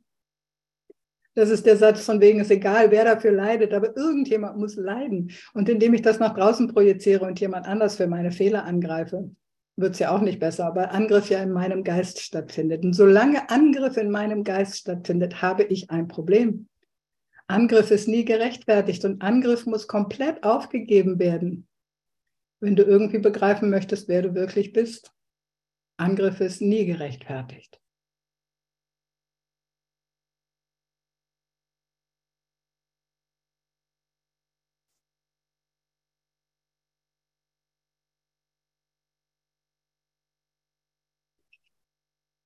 Das ist der Satz von wegen, ist egal, wer dafür leidet, aber irgendjemand muss leiden. Und indem ich das nach draußen projiziere und jemand anders für meine Fehler angreife, wird es ja auch nicht besser, weil Angriff ja in meinem Geist stattfindet. Und solange Angriff in meinem Geist stattfindet, habe ich ein Problem. Angriff ist nie gerechtfertigt und Angriff muss komplett aufgegeben werden, wenn du irgendwie begreifen möchtest, wer du wirklich bist. Angriff ist nie gerechtfertigt.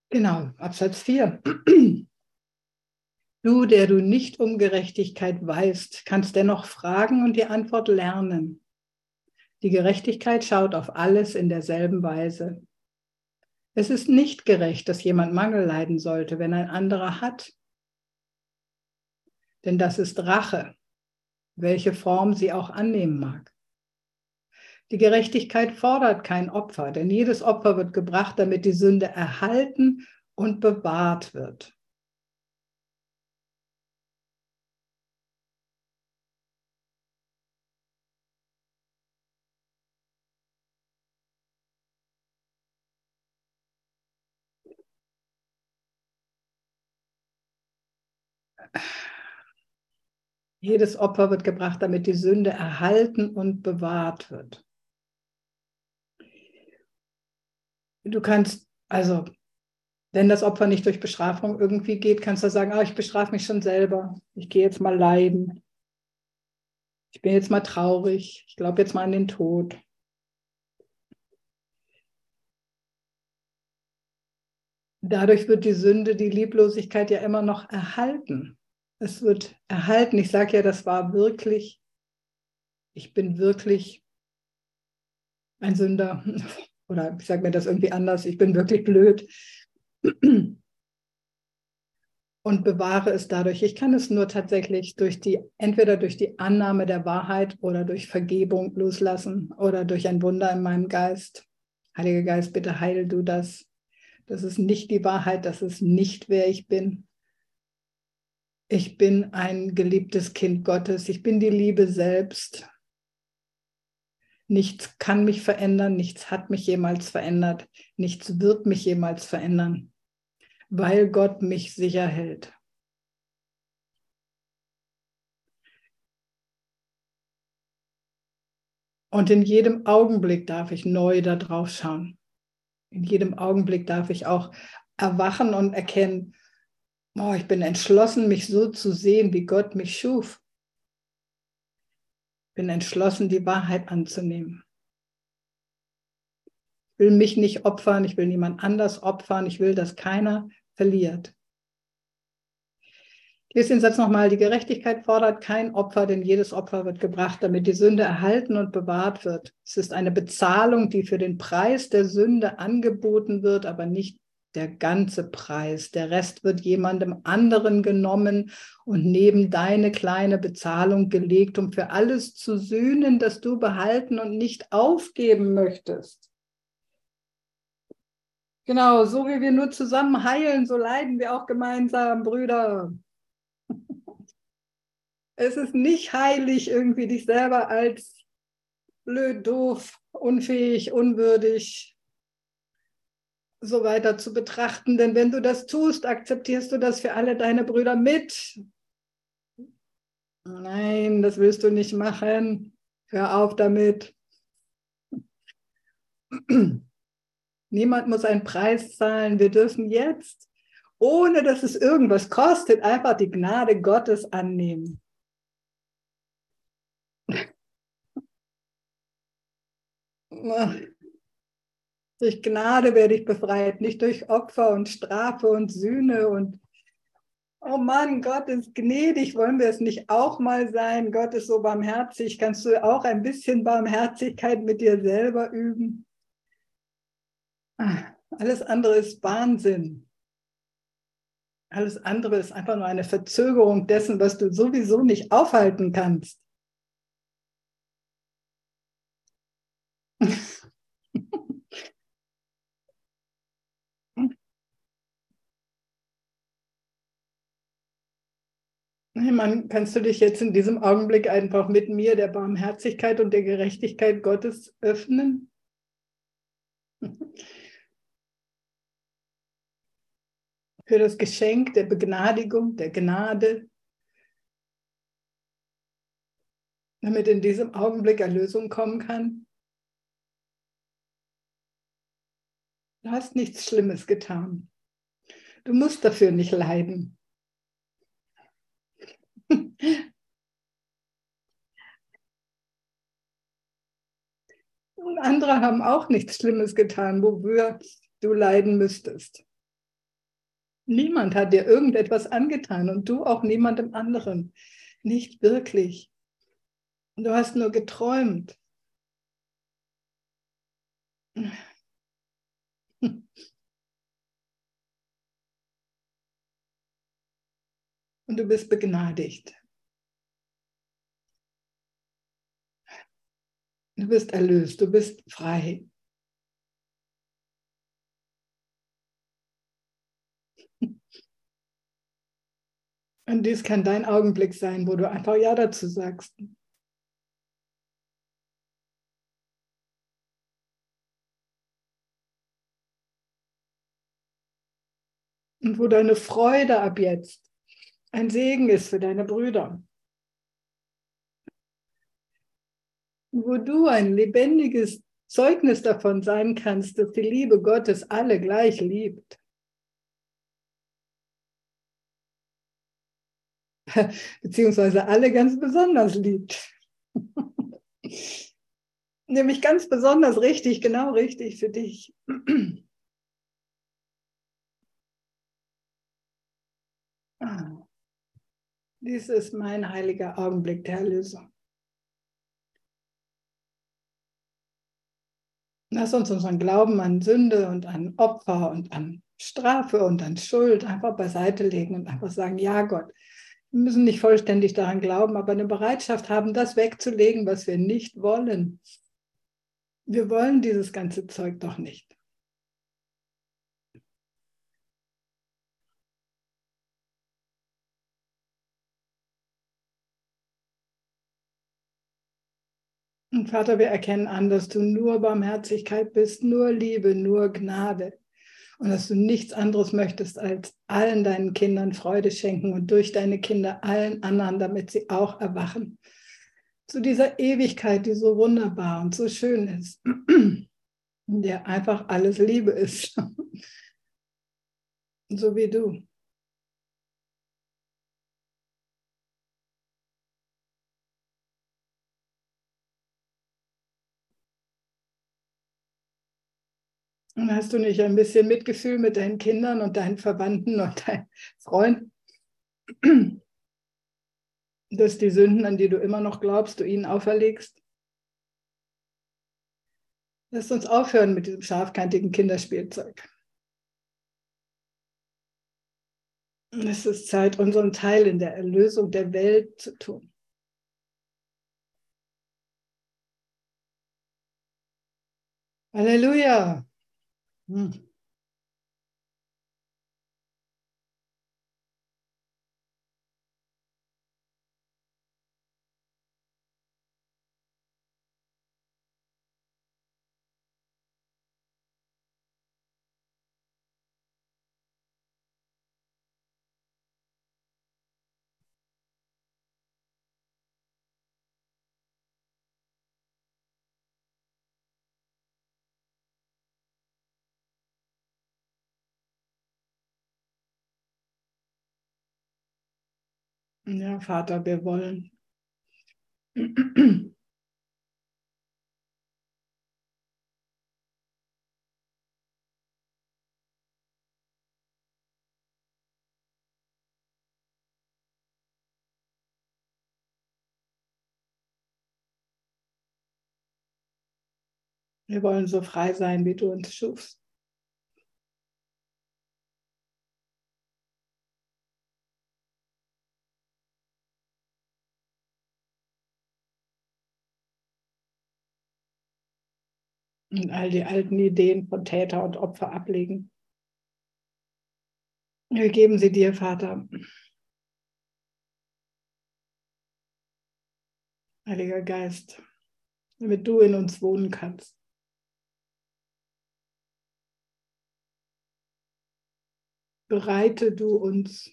Genau, Absatz 4. Du, der du nicht um Gerechtigkeit weißt, kannst dennoch fragen und die Antwort lernen. Die Gerechtigkeit schaut auf alles in derselben Weise. Es ist nicht gerecht, dass jemand Mangel leiden sollte, wenn ein anderer hat. Denn das ist Rache, welche Form sie auch annehmen mag. Die Gerechtigkeit fordert kein Opfer, denn jedes Opfer wird gebracht, damit die Sünde erhalten und bewahrt wird. Jedes Opfer wird gebracht, damit die Sünde erhalten und bewahrt wird. Du kannst, also, wenn das Opfer nicht durch Bestrafung irgendwie geht, kannst du sagen, oh, ich bestrafe mich schon selber. Ich gehe jetzt mal leiden. Ich bin jetzt mal traurig. Ich glaube jetzt mal an den Tod. Dadurch wird die Sünde, die Lieblosigkeit ja immer noch erhalten. Es wird erhalten. Ich sage ja, das war wirklich, ich bin wirklich ein Sünder. *laughs* Oder ich sage mir das irgendwie anders, ich bin wirklich blöd. *clears throat* Und bewahre es dadurch. Ich kann es nur tatsächlich durch die, entweder durch die Annahme der Wahrheit oder durch Vergebung loslassen oder durch ein Wunder in meinem Geist. Heiliger Geist, bitte heil du das. Das ist nicht die Wahrheit, das ist nicht wer ich bin. Ich bin ein geliebtes Kind Gottes, ich bin die Liebe selbst. Nichts kann mich verändern, nichts hat mich jemals verändert, nichts wird mich jemals verändern, weil Gott mich sicher hält. Und in jedem Augenblick darf ich neu da drauf schauen. In jedem Augenblick darf ich auch erwachen und erkennen, oh, ich bin entschlossen, mich so zu sehen, wie Gott mich schuf bin entschlossen, die Wahrheit anzunehmen. Ich will mich nicht opfern, ich will niemand anders opfern, ich will, dass keiner verliert. Ich lese den Satz nochmal, die Gerechtigkeit fordert kein Opfer, denn jedes Opfer wird gebracht, damit die Sünde erhalten und bewahrt wird. Es ist eine Bezahlung, die für den Preis der Sünde angeboten wird, aber nicht der ganze Preis. Der Rest wird jemandem anderen genommen und neben deine kleine Bezahlung gelegt, um für alles zu sühnen, das du behalten und nicht aufgeben möchtest. Genau, so wie wir nur zusammen heilen, so leiden wir auch gemeinsam, Brüder. *laughs* Es ist nicht heilig, irgendwie dich selber als blöd, doof, unfähig, unwürdig, so weiter zu betrachten. Denn wenn du das tust, akzeptierst du das für alle deine Brüder mit. Nein, das willst du nicht machen. Hör auf damit. Niemand muss einen Preis zahlen. Wir dürfen jetzt, ohne dass es irgendwas kostet, einfach die Gnade Gottes annehmen. *laughs* Durch Gnade werde ich befreit, nicht durch Opfer und Strafe und Sühne und Oh Mann, Gott ist gnädig, wollen wir es nicht auch mal sein? Gott ist so barmherzig. Kannst du auch ein bisschen Barmherzigkeit mit dir selber üben? Alles andere ist Wahnsinn. Alles andere ist einfach nur eine Verzögerung dessen, was du sowieso nicht aufhalten kannst. *laughs* Man, kannst du dich jetzt in diesem Augenblick einfach mit mir der Barmherzigkeit und der Gerechtigkeit Gottes öffnen? *laughs* Für das Geschenk der Begnadigung, der Gnade, damit in diesem Augenblick Erlösung kommen kann. Du hast nichts Schlimmes getan. Du musst dafür nicht leiden. *laughs* Und andere haben auch nichts Schlimmes getan, wofür du leiden müsstest. Niemand hat dir irgendetwas angetan und du auch niemandem anderen. Nicht wirklich. Du hast nur geträumt. Und du bist begnadigt. Du bist erlöst, du bist frei. Und dies kann dein Augenblick sein, wo du einfach Ja dazu sagst. Und wo deine Freude ab jetzt ein Segen ist für deine Brüder. wo du ein lebendiges Zeugnis davon sein kannst, dass die Liebe Gottes alle gleich liebt. *laughs* Beziehungsweise alle ganz besonders liebt. *laughs* Nämlich ganz besonders richtig, genau richtig für dich. *clears throat* Dies ist mein heiliger Augenblick der Erlösung. Lass uns unseren Glauben an Sünde und an Opfer und an Strafe und an Schuld einfach beiseite legen und einfach sagen, ja Gott, wir müssen nicht vollständig daran glauben, aber eine Bereitschaft haben, das wegzulegen, was wir nicht wollen. Wir wollen dieses ganze Zeug doch nicht. Und Vater, wir erkennen an, dass du nur Barmherzigkeit bist, nur Liebe, nur Gnade. Und dass du nichts anderes möchtest, als allen deinen Kindern Freude schenken und durch deine Kinder allen anderen, damit sie auch erwachen. Zu dieser Ewigkeit, die so wunderbar und so schön ist, in der einfach alles Liebe ist. *laughs* so wie du. Und hast du nicht ein bisschen Mitgefühl mit deinen Kindern und deinen Verwandten und deinen Freunden, dass die Sünden, an die du immer noch glaubst, du ihnen auferlegst? Lass uns aufhören mit diesem scharfkantigen Kinderspielzeug. Es ist Zeit, unseren Teil in der Erlösung der Welt zu tun. Halleluja. Hm. Ja, Vater, wir wollen. Wir wollen so frei sein, wie du uns schufst. Und all die alten Ideen von Täter und Opfer ablegen. Wir geben sie dir, Vater. Heiliger Geist, damit du in uns wohnen kannst. Bereite du uns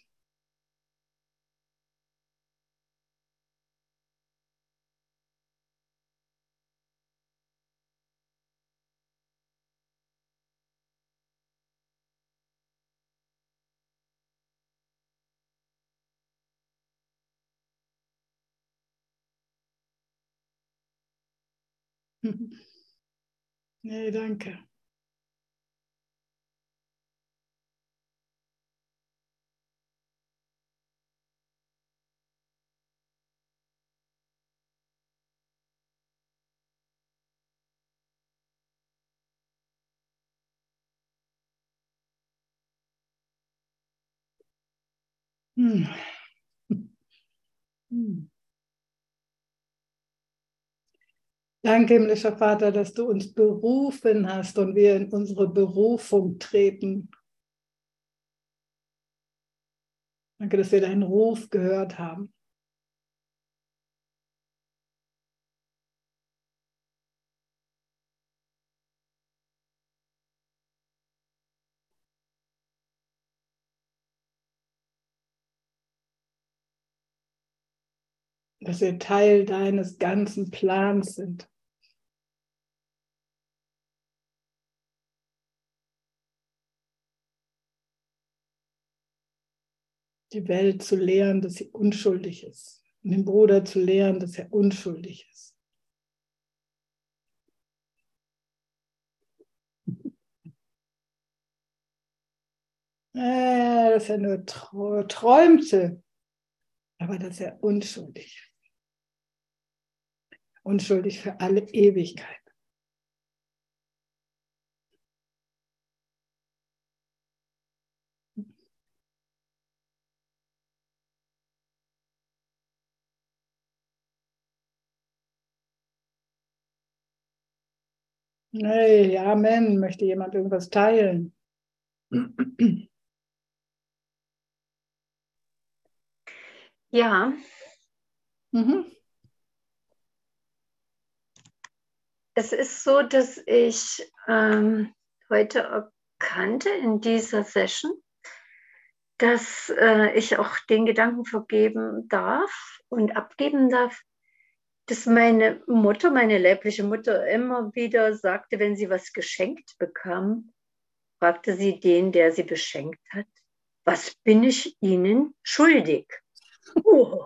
*laughs* Nee, danke. Hm. *laughs* Hm. Danke, himmlischer Vater, dass du uns berufen hast und wir in unsere Berufung treten. Danke, dass wir deinen Ruf gehört haben. Dass wir Teil deines ganzen Plans sind. die Welt zu lehren, dass sie unschuldig ist. Und den Bruder zu lehren, dass er unschuldig ist. Äh, dass er nur träumte, aber dass er unschuldig ist. Unschuldig für alle Ewigkeit. Hey, Amen. Möchte jemand irgendwas teilen? Ja. Mhm. Es ist so, dass ich ähm, heute erkannte in dieser Session, dass äh, ich auch den Gedanken vergeben darf und abgeben darf, dass meine Mutter, meine leibliche Mutter, immer wieder sagte, wenn sie was geschenkt bekam, fragte sie den, der sie beschenkt hat, was bin ich Ihnen schuldig? Oh.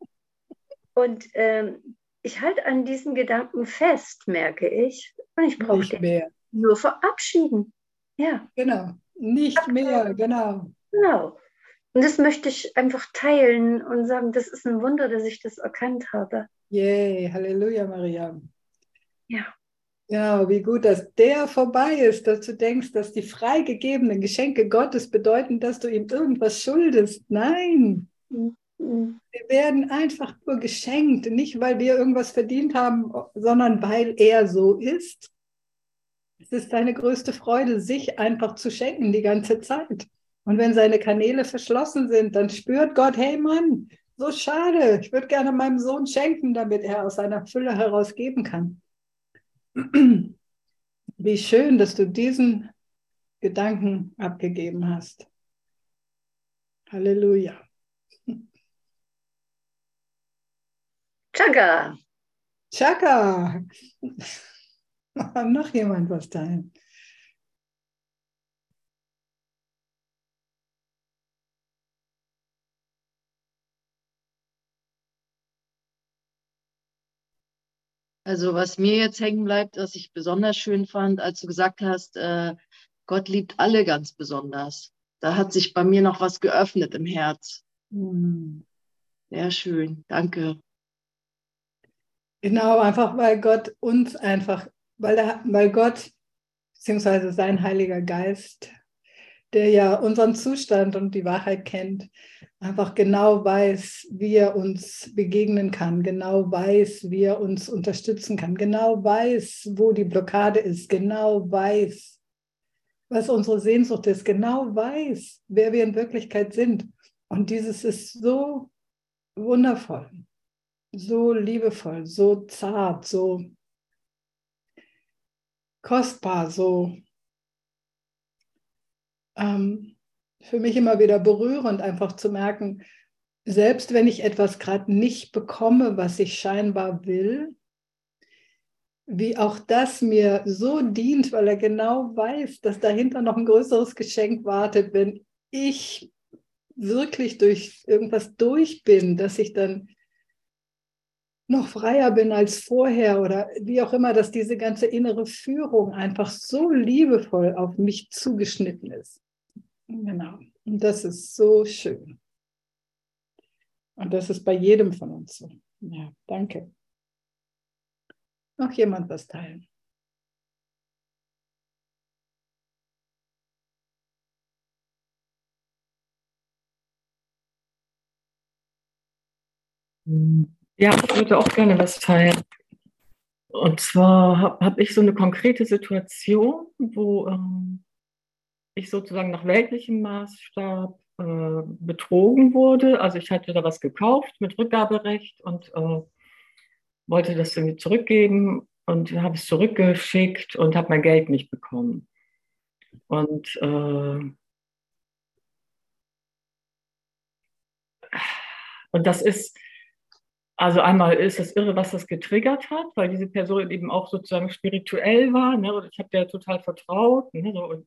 *laughs* Und ähm, ich halte an diesen Gedanken fest, merke ich. Und ich brauche den mehr. nur verabschieden. Ja. Genau. Nicht Abgeben. mehr, genau. Genau. Und das möchte ich einfach teilen und sagen, das ist ein Wunder, dass ich das erkannt habe. Yay, Halleluja, Maria. Ja. Ja, wie gut, dass der vorbei ist, dass du denkst, dass die freigegebenen Geschenke Gottes bedeuten, dass du ihm irgendwas schuldest. Nein. Mhm. Wir werden einfach nur geschenkt, nicht weil wir irgendwas verdient haben, sondern weil er so ist. Es ist deine größte Freude, sich einfach zu schenken die ganze Zeit. Und wenn seine Kanäle verschlossen sind, dann spürt Gott, hey Mann, so schade, ich würde gerne meinem Sohn schenken, damit er aus seiner Fülle heraus geben kann. *clears throat* Wie schön, dass du diesen Gedanken abgegeben hast. Halleluja. Chaka. Chaka. *laughs* Noch jemand was teilen? Also was mir jetzt hängen bleibt, was ich besonders schön fand, als du gesagt hast, äh, Gott liebt alle ganz besonders. Da hat sich bei mir noch was geöffnet im Herz. Mhm. Sehr schön, danke. Genau, einfach weil Gott uns einfach, weil, er, weil Gott beziehungsweise sein Heiliger Geist, der ja unseren Zustand und die Wahrheit kennt, einfach genau weiß, wie er uns begegnen kann, genau weiß, wie er uns unterstützen kann, genau weiß, wo die Blockade ist, genau weiß, was unsere Sehnsucht ist, genau weiß, wer wir in Wirklichkeit sind. Und dieses ist so wundervoll so liebevoll, so zart, so kostbar, so ähm, für mich immer wieder berührend, einfach zu merken, selbst wenn ich etwas gerade nicht bekomme, was ich scheinbar will, wie auch das mir so dient, weil er genau weiß, dass dahinter noch ein größeres Geschenk wartet, wenn ich wirklich durch irgendwas durch bin, dass ich dann noch freier bin als vorher oder wie auch immer, dass diese ganze innere Führung einfach so liebevoll auf mich zugeschnitten ist. Genau. Und das ist so schön. Und das ist bei jedem von uns so. Ja, danke. Noch jemand was teilen? Mhm. Ja, ich würde auch gerne was teilen. Und zwar habe hab ich so eine konkrete Situation, wo ähm, ich sozusagen nach weltlichem Maßstab äh, betrogen wurde. Also ich hatte da was gekauft mit Rückgaberecht und äh, wollte das irgendwie zurückgeben und habe es zurückgeschickt und habe mein Geld nicht bekommen. Und äh, und das ist also einmal ist es irre, was das getriggert hat, weil diese Person eben auch sozusagen spirituell war. Ne? Ich habe der total vertraut ne? so, und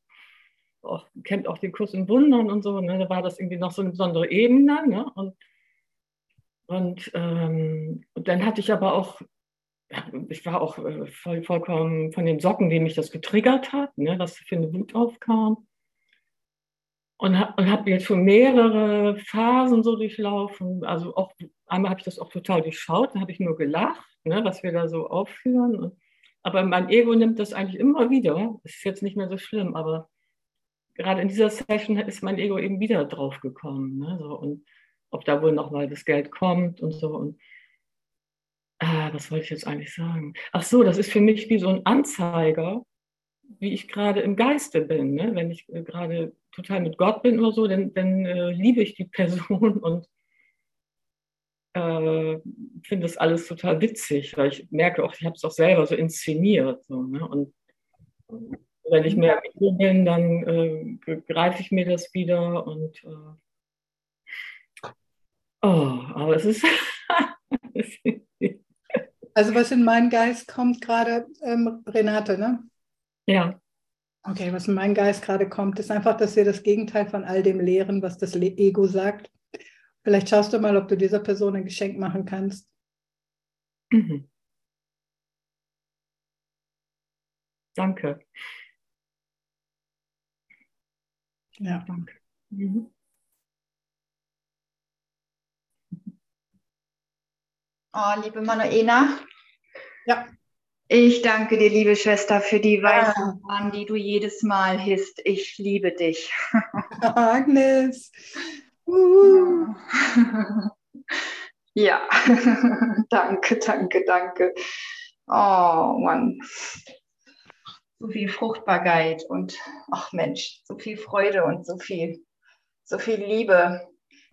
auch, kennt auch den Kurs in Wundern und so. Ne? Da war das irgendwie noch so eine besondere Ebene. Ne? Und, und, ähm, und dann hatte ich aber auch, ich war auch äh, voll, vollkommen von den Socken, die mich das getriggert hat, ne? was für eine Wut aufkam. und, ha und habe jetzt schon mehrere Phasen so durchlaufen. Also auch einmal habe ich das auch total durchschaut, da habe ich nur gelacht, ne, was wir da so aufführen. Aber mein Ego nimmt das eigentlich immer wieder. Es ist jetzt nicht mehr so schlimm, aber gerade in dieser Session ist mein Ego eben wieder drauf gekommen. Ne, so, und ob da wohl nochmal das Geld kommt und so. Und ah, was wollte ich jetzt eigentlich sagen? Ach so, das ist für mich wie so ein Anzeiger, wie ich gerade im Geiste bin. Ne? Wenn ich äh, gerade total mit Gott bin oder so, dann, dann äh, liebe ich die Person *laughs* und äh, finde das alles total witzig, weil ich merke auch, ich habe es auch selber so inszeniert. So, ne? Und wenn ich mehr bin, dann äh, greife ich mir das wieder und äh, oh, aber es ist *laughs* Also was in meinen Geist kommt gerade, ähm, Renate, ne? Ja. Okay, was in meinen Geist gerade kommt, ist einfach, dass wir das Gegenteil von all dem lehren, was das Ego sagt. Vielleicht schaust du mal, ob du dieser Person ein Geschenk machen kannst. Mhm. Danke. Ja. Danke. Mhm. Oh, liebe Manuela. Ja. Ich danke dir, liebe Schwester, für die weißen Bahn, die du jedes Mal hisst. Ich liebe dich. *laughs* Agnes. Uh. *laughs* Ja, *laughs* danke, danke, danke. Oh Mann. So viel Fruchtbarkeit und ach Mensch, so viel Freude und so viel, so viel Liebe.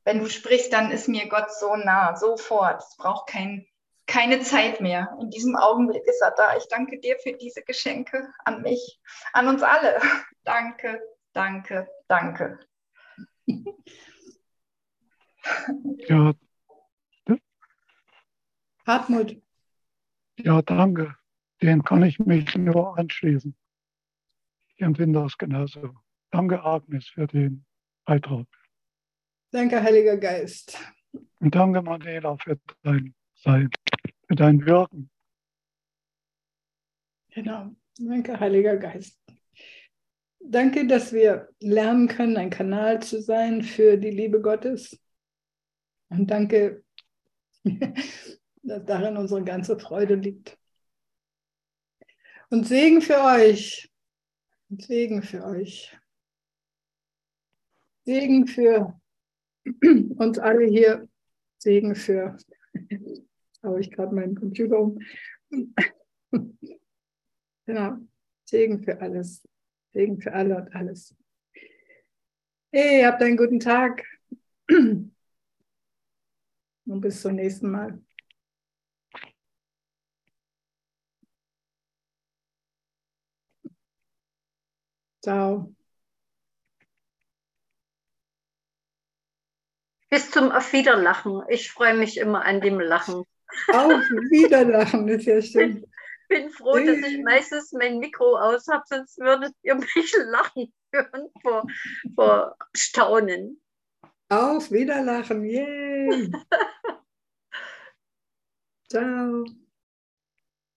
Wenn du sprichst, dann ist mir Gott so nah, sofort. Es braucht kein keine Zeit mehr. In diesem Augenblick ist er da. Ich danke dir für diese Geschenke an mich, an uns alle. *laughs* Danke, danke, danke. Ja. Hartmut. Ja, danke. Den kann ich mich nur anschließen. Ich empfinde das genauso. Danke, Agnes, für den Beitrag. Danke, Heiliger Geist. Und danke, Manuela, für dein Sein für dein Wirken. Genau. Danke, Heiliger Geist. Danke, dass wir lernen können, ein Kanal zu sein für die Liebe Gottes. Und danke, *laughs* dass darin unsere ganze Freude liegt. Und Segen für euch. Und Segen für euch. Segen für *clears throat* uns alle hier. Segen für *laughs* habe ich gerade meinen Computer um. *laughs* genau. Segen für alles. Segen für alle und alles. Hey, habt einen guten Tag. *clears throat* Und bis zum nächsten Mal. Ciao. Bis zum Auf Wiederlachen. Ich freue mich immer an dem Lachen. Auf Wiederlachen ist ja *laughs* schön. Ich bin froh, dass ich meistens mein Mikro aus habe, sonst würdet ihr mich *laughs* lachen hören vor, vor Staunen. Auf Wiederlachen, yay! *laughs* Ciao.